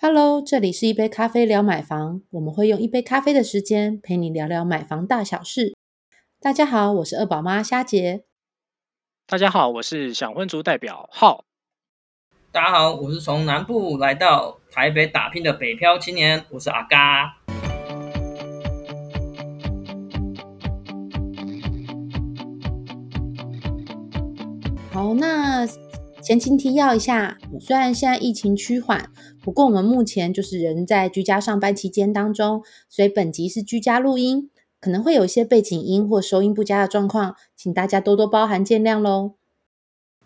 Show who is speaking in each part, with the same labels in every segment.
Speaker 1: Hello，这里是一杯咖啡聊买房，我们会用一杯咖啡的时间陪你聊聊买房大小事。大家好，我是二宝妈虾姐。
Speaker 2: 大家好，我是想婚族代表浩。
Speaker 3: 大家好，我是从南部来到台北打拼的北漂青年，我是阿嘎。
Speaker 1: 好，那前情提要一下，虽然现在疫情趋缓，不过我们目前就是人在居家上班期间当中，所以本集是居家录音，可能会有一些背景音或收音不佳的状况，请大家多多包涵见谅喽。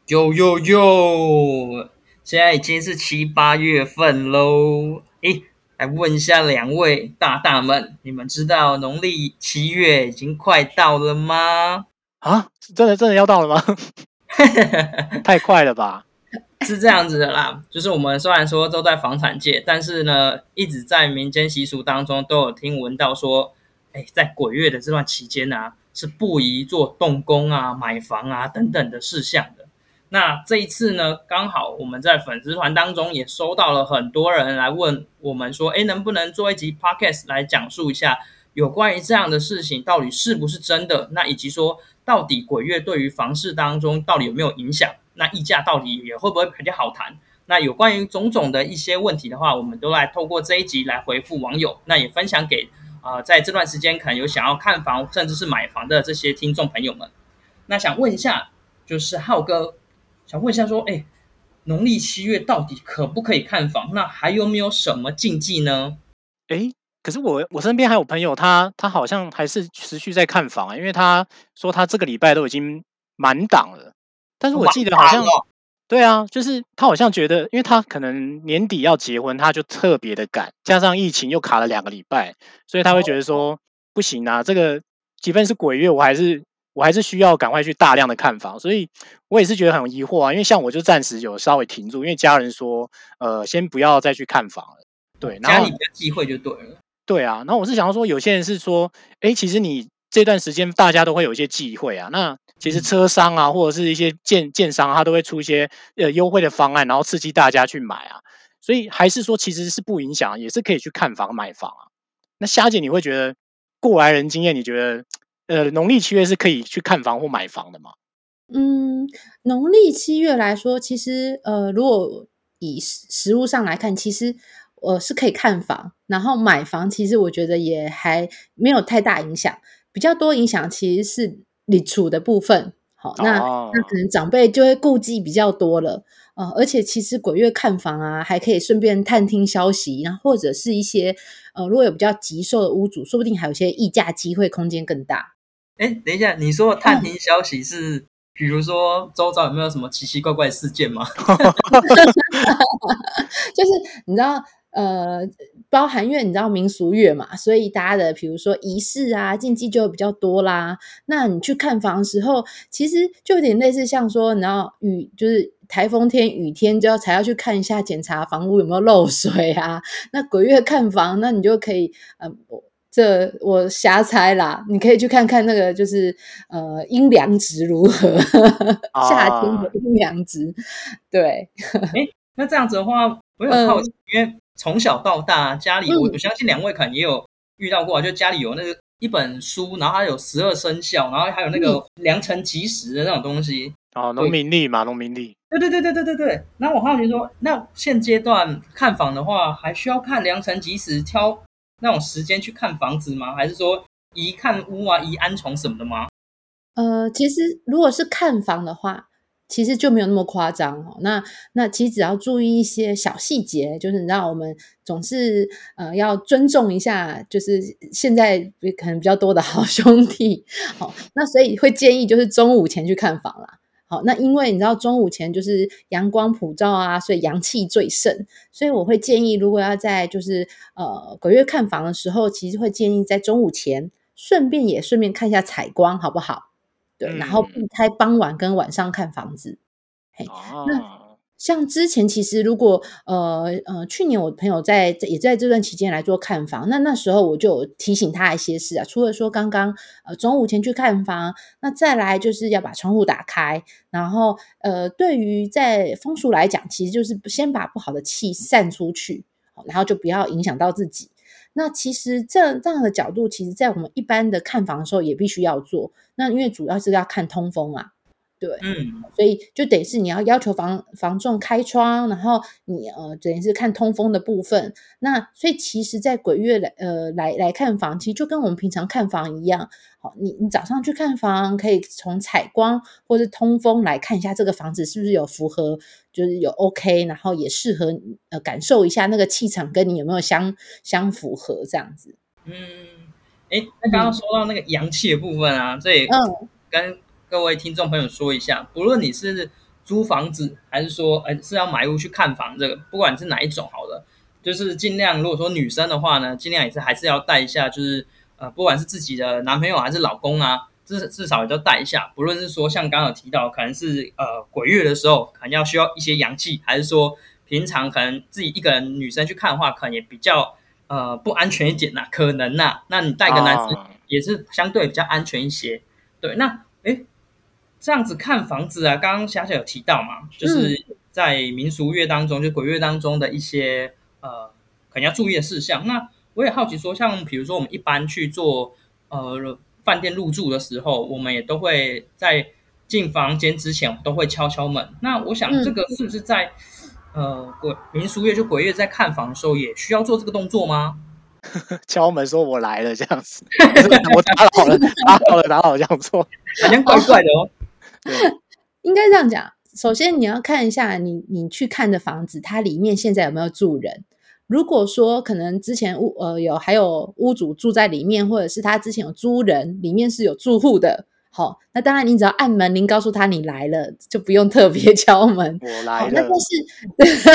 Speaker 3: 哟哟哟！现在已经是七八月份喽，诶，来问一下两位大大们，你们知道农历七月已经快到了吗？
Speaker 2: 啊，真的真的要到了吗？太快了吧！
Speaker 3: 是这样子的啦，就是我们虽然说都在房产界，但是呢，一直在民间习俗当中都有听闻到说，哎，在鬼月的这段期间呢，是不宜做动工啊、买房啊等等的事项的。那这一次呢，刚好我们在粉丝团当中也收到了很多人来问我们说，哎，能不能做一集 podcast 来讲述一下有关于这样的事情到底是不是真的？那以及说。到底鬼月对于房市当中到底有没有影响？那溢价到底也会不会比较好谈？那有关于种种的一些问题的话，我们都来透过这一集来回复网友，那也分享给啊在这段时间可能有想要看房甚至是买房的这些听众朋友们。那想问一下，就是浩哥，想问一下说，哎，农历七月到底可不可以看房？那还有没有什么禁忌呢？
Speaker 2: 哎。可是我我身边还有朋友，他他好像还是持续在看房啊，因为他说他这个礼拜都已经满档了。但是我记得好像，对啊，就是他好像觉得，因为他可能年底要结婚，他就特别的赶，加上疫情又卡了两个礼拜，所以他会觉得说不行啊，这个即便是鬼月，我还是我还是需要赶快去大量的看房。所以我也是觉得很疑惑啊，因为像我就暂时有稍微停住，因为家人说，呃，先不要再去看房了。对，
Speaker 3: 家里比较忌讳就对了。
Speaker 2: 对啊，那我是想要说，有些人是说，哎，其实你这段时间大家都会有一些忌讳啊。那其实车商啊，或者是一些建建商，他都会出一些呃优惠的方案，然后刺激大家去买啊。所以还是说，其实是不影响，也是可以去看房买房啊。那虾姐，你会觉得过来人经验，你觉得呃农历七月是可以去看房或买房的吗？
Speaker 1: 嗯，农历七月来说，其实呃，如果以实实物上来看，其实。呃，是可以看房，然后买房，其实我觉得也还没有太大影响，比较多影响其实是理储的部分。好，那那可能长辈就会顾忌比较多了。呃，而且其实鬼月看房啊，还可以顺便探听消息，然后或者是一些呃，如果有比较急售的屋主，说不定还有些溢价机会空间更大。
Speaker 3: 哎，等一下，你说探听消息是，比如说周遭有没有什么奇奇怪怪事件吗？
Speaker 1: 就是你知道。呃，包含因为你知道民俗月嘛，所以大家的比如说仪式啊、禁忌就比较多啦。那你去看房时候，其实就有点类似像说，你知道雨就是台风天、雨天就要才要去看一下检查房屋有没有漏水啊。那鬼月看房，那你就可以，嗯，这我瞎猜啦，你可以去看看那个就是呃阴凉值如何，夏天的阴凉值。对，
Speaker 3: 哎，那这样子的话，我有好奇，因为。从小到大，家里我我相信两位可能也有遇到过，就家里有那个一本书，然后它有十二生肖，然后还有那个良辰吉时的那种东西。
Speaker 2: 哦，农民历嘛，农民历。
Speaker 3: 对对对对对对对。那我好奇说，那现阶段看房的话，还需要看良辰吉时，挑那种时间去看房子吗？还是说宜看屋啊，宜安床什么的吗？
Speaker 1: 呃，其实如果是看房的话。其实就没有那么夸张哦。那那其实只要注意一些小细节，就是你知道，我们总是呃要尊重一下，就是现在可能比较多的好兄弟。好，那所以会建议就是中午前去看房啦。好，那因为你知道中午前就是阳光普照啊，所以阳气最盛。所以我会建议，如果要在就是呃鬼月看房的时候，其实会建议在中午前，顺便也顺便看一下采光，好不好？对，然后避开傍晚跟晚上看房子。嘿，那像之前其实如果呃呃，去年我朋友在也在这段期间来做看房，那那时候我就提醒他一些事啊，除了说刚刚呃中午前去看房，那再来就是要把窗户打开，然后呃，对于在风俗来讲，其实就是先把不好的气散出去然后就不要影响到自己。那其实这这样的角度，其实在我们一般的看房的时候也必须要做。那因为主要是要看通风啊。对，
Speaker 3: 嗯，
Speaker 1: 所以就得是你要要求房房仲开窗，然后你呃等于是看通风的部分。那所以其实，在鬼月来呃来来看房，其实就跟我们平常看房一样。好，你你早上去看房，可以从采光或是通风来看一下这个房子是不是有符合，就是有 OK，然后也适合呃感受一下那个气场跟你有没有相相符合这样子。
Speaker 3: 嗯，哎，那刚刚说到那个阳气的部分啊，这也
Speaker 1: 嗯
Speaker 3: 跟各位听众朋友说一下，不论你是租房子，还是说，哎，是要买屋去看房，这个不管是哪一种，好了，就是尽量，如果说女生的话呢，尽量也是还是要带一下，就是呃，不管是自己的男朋友还是老公啊，至至少也都带一下。不论是说像刚刚有提到，可能是呃鬼月的时候，可能要需要一些阳气，还是说平常可能自己一个人女生去看的话，可能也比较呃不安全一点呐，可能呐，那你带个男生
Speaker 2: 啊
Speaker 3: 也是相对比较安全一些。对，那诶这样子看房子啊，刚刚霞霞有提到嘛，就是在民俗月当中，就鬼月当中的一些呃可能要注意的事项。那我也好奇说，像比如说我们一般去做呃饭店入住的时候，我们也都会在进房间之前都会敲敲门。那我想
Speaker 1: 嗯
Speaker 3: 这个是不是在、呃鬼民俗月就鬼月在看房的时候也需要做这个动作吗？
Speaker 2: 敲门说我来了这样子，我打扰了，打扰了，打扰这样做。
Speaker 3: 好像怪怪的哦。
Speaker 2: 对，
Speaker 1: 应该这样讲，首先你要看一下你你去看的房子，它里面现在有没有住人。如果说可能之前屋呃有还有屋主住在里面，或者是他之前有租人，里面是有住户的，好，那当然你只要按门铃告诉他你来了，就不用特别 敲门。
Speaker 2: 我
Speaker 1: 好，
Speaker 2: 来了
Speaker 1: 那但。是，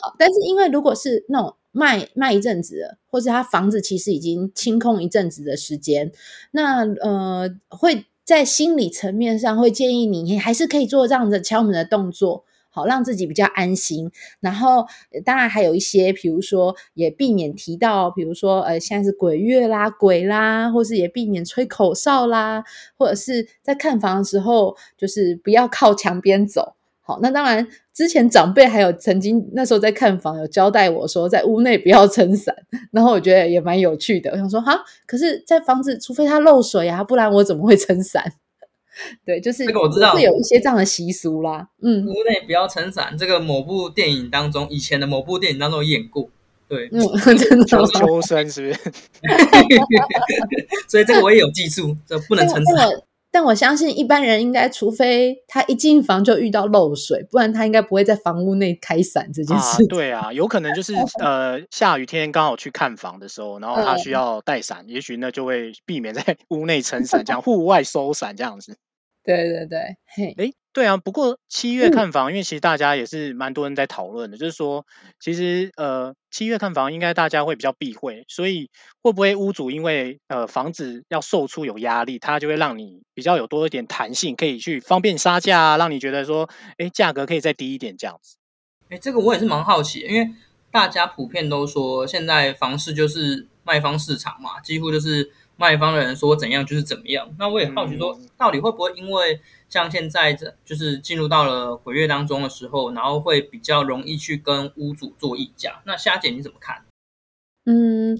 Speaker 1: 好，但是因为如果是那种卖卖一阵子了，或是他房子其实已经清空一阵子的时间，那呃会在心理层面上会建议你你还是可以做这样的敲门的动作。好，让自己比较安心。然后，当然还有一些，比如说，也避免提到，比如说，呃，现在是鬼月啦、鬼啦，或是也避免吹口哨啦，或者是在看房的时候，就是不要靠墙边走。好，那当然，之前长辈还有曾经那时候在看房有交代我说，在屋内不要撑伞，然后我觉得也蛮有趣的。我想说，哈，可是，在房子除非它漏水啊，不然我怎么会撑伞？对，就是
Speaker 3: 这个我知道
Speaker 1: 会有一些这样的习俗啦。嗯
Speaker 3: 屋内不要撑伞，这个某部电影当中，以前的某部电影当中有演过，对，
Speaker 1: 嗯，真的吗。
Speaker 2: 求求生是不是？
Speaker 3: 所以这个我也有记住，这不能撑伞。
Speaker 1: 但我相信一般人应该，除非他一进房就遇到漏水，不然他应该不会在房屋内开伞这件
Speaker 2: 啊
Speaker 1: 事，啊。
Speaker 2: 对啊，有可能就是 呃下雨天刚好去看房的时候，然后他
Speaker 1: 嗯
Speaker 2: 需要带伞，也许呢就会避免在 屋内撑伞，这样户外收伞这样子。
Speaker 1: 对对对，嘿，
Speaker 2: 诶，对啊，不过七月
Speaker 1: 嗯
Speaker 2: 看房，因为其实大家也是蛮多人在讨论的，就是说，其实呃七月看房应该大家会比较避讳，所以会不会屋主因为呃房子要售出有压力，他就会让你比较有多一点弹性，可以去方便杀价啊，让你觉得说，哎，价格可以再低一点这样子。
Speaker 3: 哎，这个我也是蛮好奇，因为大家普遍都说现在房市就是卖方市场嘛，几乎就是卖方的人说怎样就是怎么样。那我也好奇说，
Speaker 2: 嗯
Speaker 3: 到底会不会因为像现在这就是进入到了鬼月当中的时候，然后会比较容易去跟屋主做议价？那虾姐你怎么看？
Speaker 1: 嗯，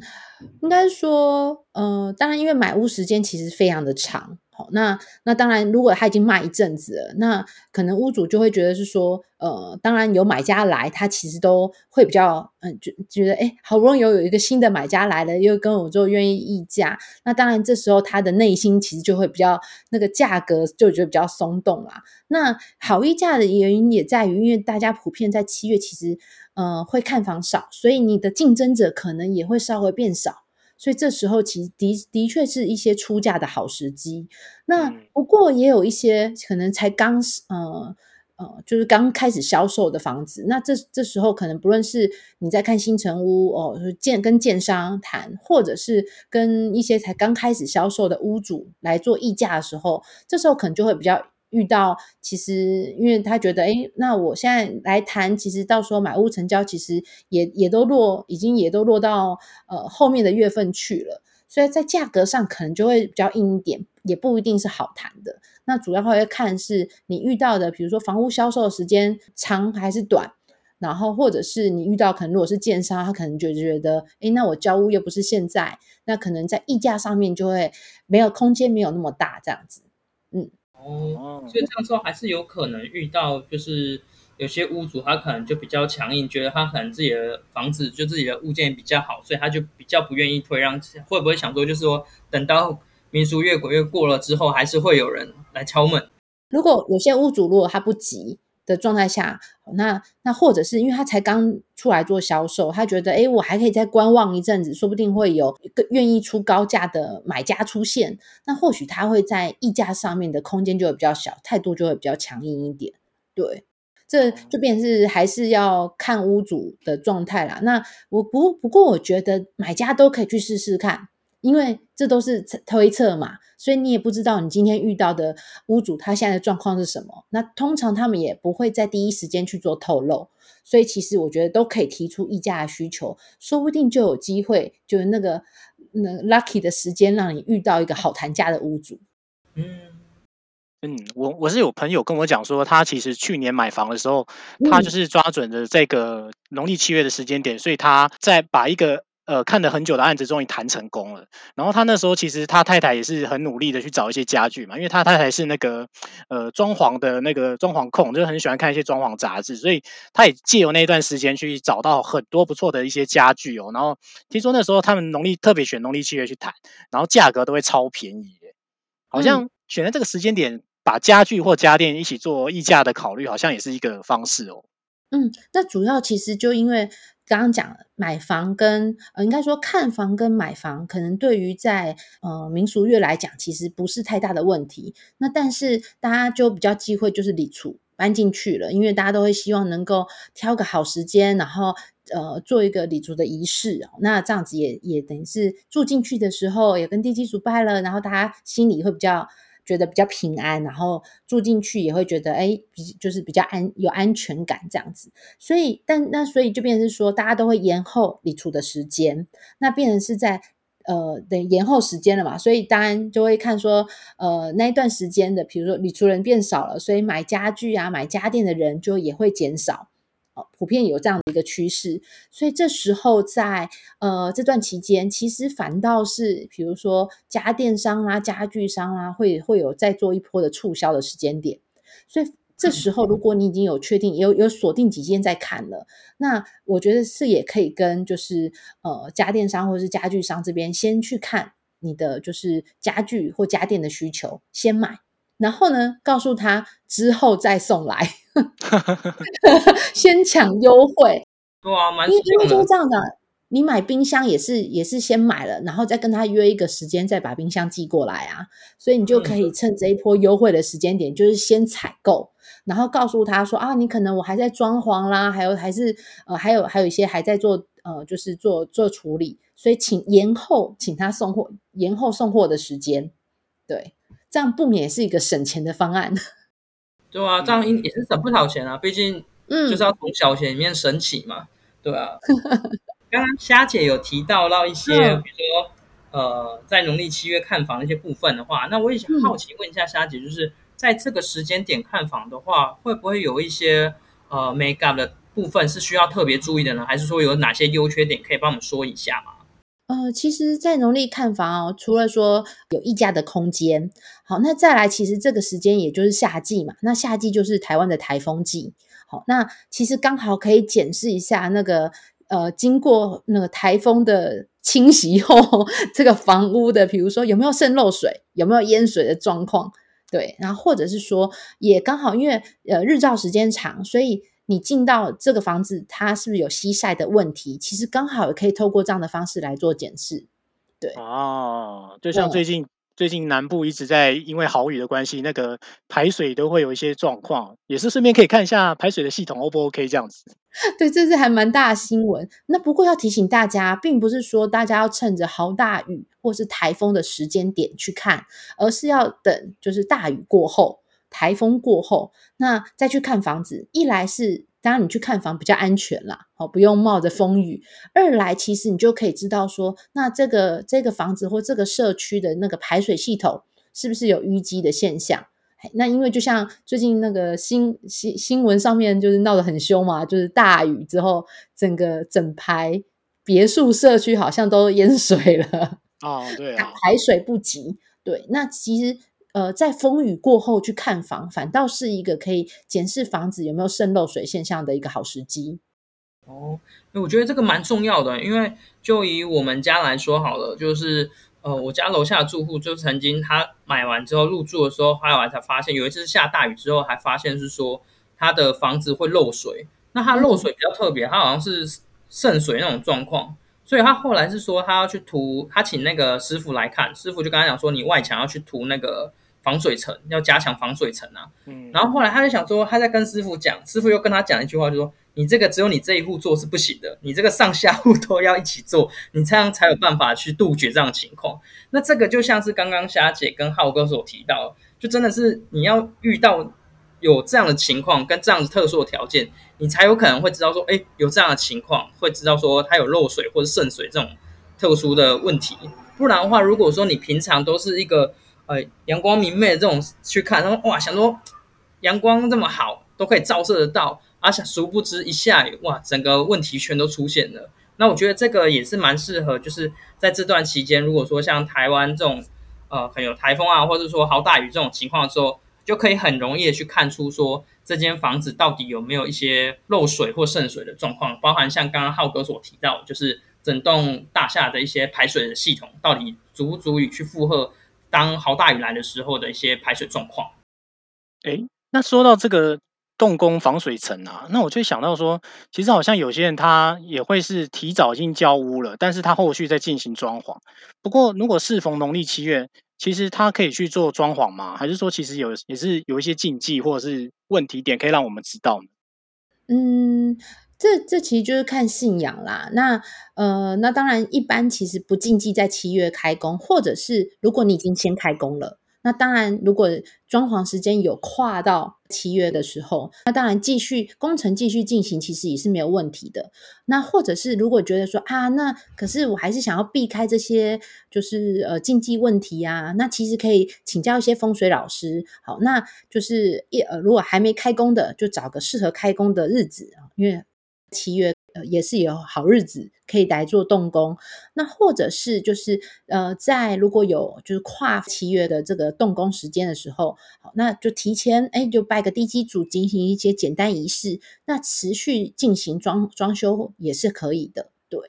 Speaker 1: 应该说，呃，当然，因为买屋时间其实非常的长，那那当然，如果他已经卖一阵子了，那可能屋主就会觉得是说，呃，当然有买家来，他其实都会比较，嗯、觉觉得，哎，好不容易有有一个新的买家来了，又跟我做愿意议价，那当然这时候他的内心其实就会比较那个价格就觉得比较松动啦。那好议价的原因也在于，因为大家普遍在七月其实呃会看房少，所以你的竞争者可能也会稍微变少。所以这时候其实的的确是一些出价的好时机。那
Speaker 2: 嗯
Speaker 1: 不过也有一些可能才刚呃呃，就是刚开始销售的房子，那这这时候可能不论是你在看新城屋哦，就是建跟建商谈，或者是跟一些才刚开始销售的屋主来做议价的时候，这时候可能就会比较遇到，其实因为他觉得，哎，那我现在来谈，其实到时候买屋成交，其实也也都落，已经也都落到呃后面的月份去了，所以在价格上可能就会比较硬一点，也不一定是好谈的。那主要会看是你遇到的，比如说房屋销售的时间长还是短，然后或者是你遇到可能如果是建商，他可能就觉得，哎，那我交屋又不是现在，那可能在溢价上面就会没有空间，没有那么大这样子。嗯，
Speaker 3: 哦，所以这样说还是有可能遇到，就是有些屋主他可能就比较强硬，觉得他可能自己的房子就自己的物件比较好，所以他就比较不愿意退让。会不会想说，就是说等到民俗越滚越过了之后，还是会有人来敲门？
Speaker 1: 如果有些屋主如果他不急。的状态下，那那或者是因为他才刚出来做销售，他觉得哎，我还可以再观望一阵子，说不定会有一个愿意出高价的买家出现。那或许他会在溢价上面的空间就会比较小，态度就会比较强硬一点。对，这就变是还是要看屋主的状态啦。那我不不过我觉得买家都可以去试试看。因为这都是推测嘛，所以你也不知道你今天遇到的屋主他现在的状况是什么。那通常他们也不会在第一时间去做透露，所以其实我觉得都可以提出议价的需求，说不定就有机会，就是那个那 lucky 的时间让你遇到一个好谈价的屋主。
Speaker 2: 嗯嗯，我我是有朋友跟我讲说，他其实去年买房的时候，他就是抓准了这个农历七月的时间点，所以他在把一个。呃，看了很久的案子终于谈成功了。然后他那时候其实他太太也是很努力的去找一些家具嘛，因为他太太是那个呃装潢的那个装潢控，就很喜欢看一些装潢杂志，所以他也借由那段时间去找到很多不错的一些家具哦。然后听说那时候他们农历特别选农历七月去谈，然后价格都会超便宜，好像选在这个时间点把家具或家电一起做溢价的考虑，好像也是一个方式哦。
Speaker 1: 嗯，那主要其实就因为。刚刚讲买房跟呃，应该说看房跟买房，可能对于在呃民俗月来讲，其实不是太大的问题。那但是大家就比较忌讳就是礼处搬进去了，因为大家都会希望能够挑个好时间，然后呃做一个礼俗的仪式。那这样子也也等于是住进去的时候也跟地基主拜了，然后大家心里会比较。觉得比较平安，然后住进去也会觉得哎，比就是比较安有安全感这样子。所以，但那所以就变成是说，大家都会延后理出的时间，那变成是在呃等延后时间了嘛。所以当然就会看说，呃那一段时间的，比如说理出人变少了，所以买家具啊、买家电的人就也会减少。哦，普遍有这样的一个趋势，所以这时候在呃这段期间，其实反倒是比如说家电商啊、家具商啊，会会有再做一波的促销的时间点。所以这时候，如果你已经有确定有有锁定几间在砍了，那我觉得是也可以跟就是呃家电商或者是家具商这边先去看你的就是家具或家电的需求，先买。然后呢，告诉他之后再送来，先抢优惠。
Speaker 3: 哇，蛮
Speaker 1: 因为因为就是这样的，你买冰箱也是也是先买了，然后再跟他约一个时间，再把冰箱寄过来啊。所以你就可以趁这一波优惠的时间点，就是先采购，然后告诉他说啊，你可能我还在装潢啦，还有还是呃还有还有一些还在做呃就是做做处理，所以请延后请他送货，延后送货的时间，对。这样不免是一个省钱的方案，
Speaker 3: 对啊，这样也是省不少钱啊。毕竟，嗯，就是要从小钱里面省起嘛，对啊。刚刚虾姐有提到到一些，比如说，呃，在农历七月看房那些部分的话，那我也想好奇问一下虾姐，就是在这个时间点看房的话，会不会有一些呃 make up 的部分是需要特别注意的呢？还是说有哪些优缺点可以帮我们说一下吗？
Speaker 1: 呃，其实，在农历看房哦，除了说有溢价的空间，好，那再来，其实这个时间也就是夏季嘛，那夏季就是台湾的台风季，好，那其实刚好可以检视一下那个呃，经过那个台风的 侵袭后，这个房屋的，比如说有没有渗漏水，有没有淹水的状况，对，然后或者是说，也刚好因为呃日照时间长，所以。你进到这个房子，它是不是有西晒的问题？其实刚好也可以透过这样的方式来做检视。对
Speaker 2: 哦，就像最近最近南部一直在因为豪雨的关系，那个排水都会有一些状况，也是顺便可以看一下排水的系统 O 不 OK 这样子。
Speaker 1: 对，这是还蛮大的新闻。那不过要提醒大家，并不是说大家要趁着好大雨或是台风的时间点去看，而是要等就是大雨过后。台风过后，那再去看房子，一来是当然你去看房比较安全啦，哦，不用冒着风雨；二来其实你就可以知道说，那这个这个房子或这个社区的那个排水系统是不是有淤积的现象？那因为就像最近那个新新新闻上面就是闹得很凶嘛，就是大雨之后，整个整排别墅社区好像都淹水了。
Speaker 2: 哦，对啊，
Speaker 1: 排水不及。对，那其实呃，在风雨过后去看房，反倒是一个可以检视房子有没有渗漏水现象的一个好时机。
Speaker 3: 哦，我觉得这个蛮重要的，因为就以我们家来说好了，就是呃，我家楼下住户就曾经他买完之后入住的时候，后来才发现有一次下大雨之后，还发现是说他的房子会漏水。那他漏水比较特别，他好像是渗水那种状况，所以他后来是说他要去涂，他请那个师傅来看，师傅就跟他讲说，你外墙要去涂那个防水层，要加强防水层啊。嗯，然后后来他就想说，他在跟师傅讲，师傅又跟他讲一句话，就说。你这个只有你这一户做是不行的，你这个上下户都要一起做，你这样才有办法去杜绝这样的情况。那这个就像是刚刚霞姐跟浩哥所提到，就真的是你要遇到有这样的情况跟这样子特殊的条件，你才有可能会知道说，哎，有这样的情况，会知道说它有漏水或者渗水这种特殊的问题。不然的话，如果说你平常都是一个呃阳光明媚的这种去看，然后哇想说阳光这么好，都可以照射得到。而且殊不知一下雨，哇，整个问题全都出现了。那我觉得这个也是蛮适合，就是在这段期间，如果说像台湾这种，呃，可能有台风啊，或者说好大雨这种情况的时候，就可以很容易的去看出说这间房子到底有没有一些漏水或渗水的状况，包含像刚刚浩哥所提到，就是整栋大厦的一些排水的系统到底足不足以去负荷当好大雨来的时候的一些排水状况。
Speaker 2: 哎，那说到这个。动工防水层啊，那我就想到说，其实好像有些人他也会是提早已经交屋了，但是他后续再进行装潢。不过如果适逢农历七月，其实他可以去做装潢吗？还是说其实有也是有一些禁忌或者是问题点可以让我们知道呢？
Speaker 1: 嗯，这这其实就是看信仰啦。那呃，那当然一般其实不禁忌在七月开工，或者是如果你已经先开工了。那当然，如果装潢时间有跨到七月的时候，那当然继续工程继续进行，其实也是没有问题的。那或者是如果觉得说啊，那可是我还是想要避开这些就是呃禁忌问题啊，那其实可以请教一些风水老师。好，那就是一呃，如果还没开工的，就找个适合开工的日子啊，因为七月。呃，也是有好日子可以来做动工，那或者是就是呃，在如果有就是跨七月的这个动工时间的时候，好，那就提前哎，就拜个地基主进行一些简单仪式，那持续进行装装修也是可以的。对，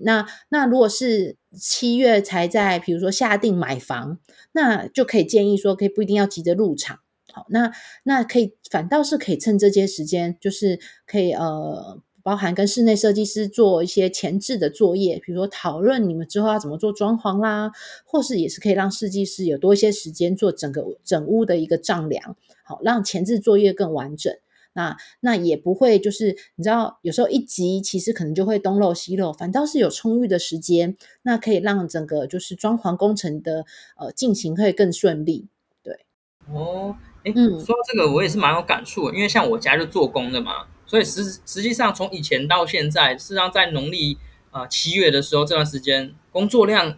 Speaker 1: 那那如果是七月才在，比如说下定买房，那就可以建议说，可以不一定要急着入场，好，那那可以反倒是可以趁这些时间，就是可以呃。包含跟室内设计师做一些前置的作业，比如说讨论你们之后要怎么做装潢啦，或是也是可以让设计师有多一些时间做整个整屋的一个丈量，好让前置作业更完整。那那也不会就是你知道有时候一急，其实可能就会东漏西漏，反倒是有充裕的时间，那可以让整个就是装潢工程的呃进行会更顺利。对，
Speaker 3: 哦，哎，说到这个我也是蛮有感触，因为像我家就做工的嘛。所以实实际上从以前到现在，事实上在农历啊七月的时候这段时间，工作量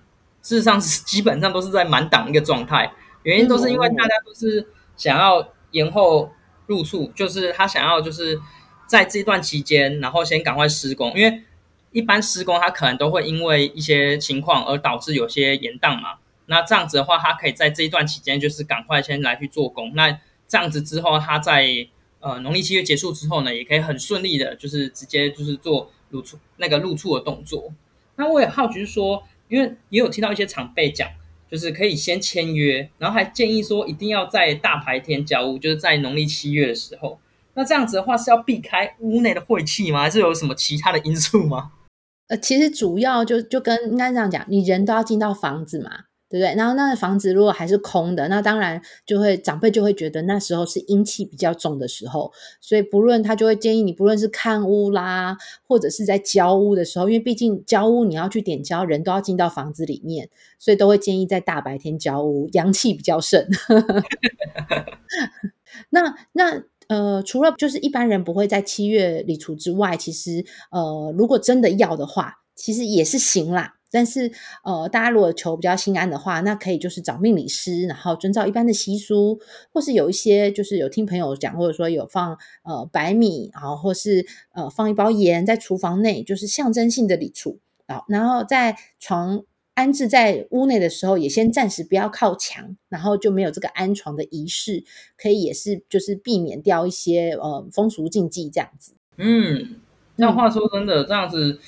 Speaker 3: 事实上是基本上都是在满档一个状态。原因都是因为大家都是想要延后入住，就是他想要就是在这段期间，然后先赶快施工。因为一般施工他可能都会因为一些情况而导致有些延宕嘛。那这样子的话，他可以在这一段期间就是赶快先来去做工。那这样子之后，他在呃，农历七月结束之后呢，也可以很顺利的，就是直接就是做入出那个入出的动作。那我也好奇说，因为也有听到一些长辈讲，就是可以先签约，然后还建议说一定要在大白天交屋，就是在农历七月的时候。那这样子的话是要避开屋内的晦气吗？还是有什么其他的因素吗？
Speaker 1: 呃，其实主要就就跟应该这样讲，你人都要进到房子嘛。对不对？然后那个房子如果还是空的，那当然就会长辈就会觉得那时候是阴气比较重的时候，所以不论他就会建议你，不论是看屋啦，或者是在交屋的时候，因为毕竟交屋你要去点交，人都要进到房子里面，所以都会建议在大白天交屋，阳气比较盛。那那呃，除了就是一般人不会在七月里除之外，其实呃，如果真的要的话，其实也是行啦。但是呃，大家如果求比较心安的话，那可以就是找命理师，然后遵照一般的习俗，或是有一些就是有听朋友讲，或者说有放呃白米，然后或是呃放一包盐在厨房内，就是象征性的礼处啊，然后在床。安置在屋内的时候，也先暂时不要靠墙，然后就没有这个安床的仪式，可以也是就是避免掉一些呃风俗禁忌这样子。
Speaker 3: 嗯，那话说真的，这样子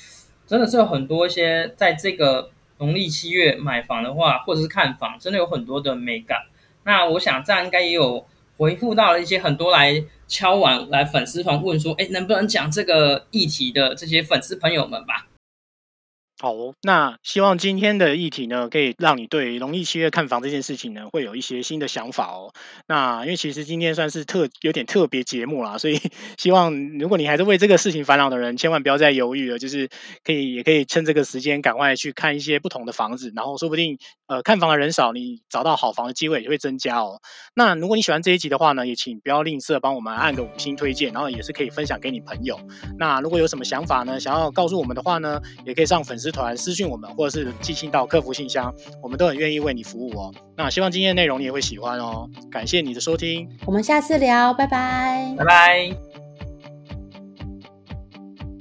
Speaker 3: 真的是有很多一些在这个农历七月买房的话，或者是看房，真的有很多的美感。那我想这样应该也有回复到了一些很多来敲碗来粉丝团问说，哎，能不能讲这个议题的这些粉丝朋友们吧。
Speaker 2: 好，那希望今天的议题呢，可以让你对农历七月看房这件事情呢，会有一些新的想法哦。那因为其实今天算是特有点特别节目啦，所以 希望如果你还是为这个事情烦恼的人，千万不要再犹豫了，就是可以也可以趁这个时间赶快去看一些不同的房子，然后说不定呃看房的人少，你找到好房的机会也会增加哦。那如果你喜欢这一集的话呢，也请不要吝啬帮我们按个五星推荐，然后也是可以分享给你朋友。那如果有什么想法呢，想要告诉我们的话呢，也可以上粉丝。团私讯我们，或者是寄信到客服信箱，我们都很愿意为你服务哦。那希望今天的内容你也会喜欢哦。感谢你的收听，
Speaker 1: 我们下次聊，拜拜，
Speaker 3: 拜拜。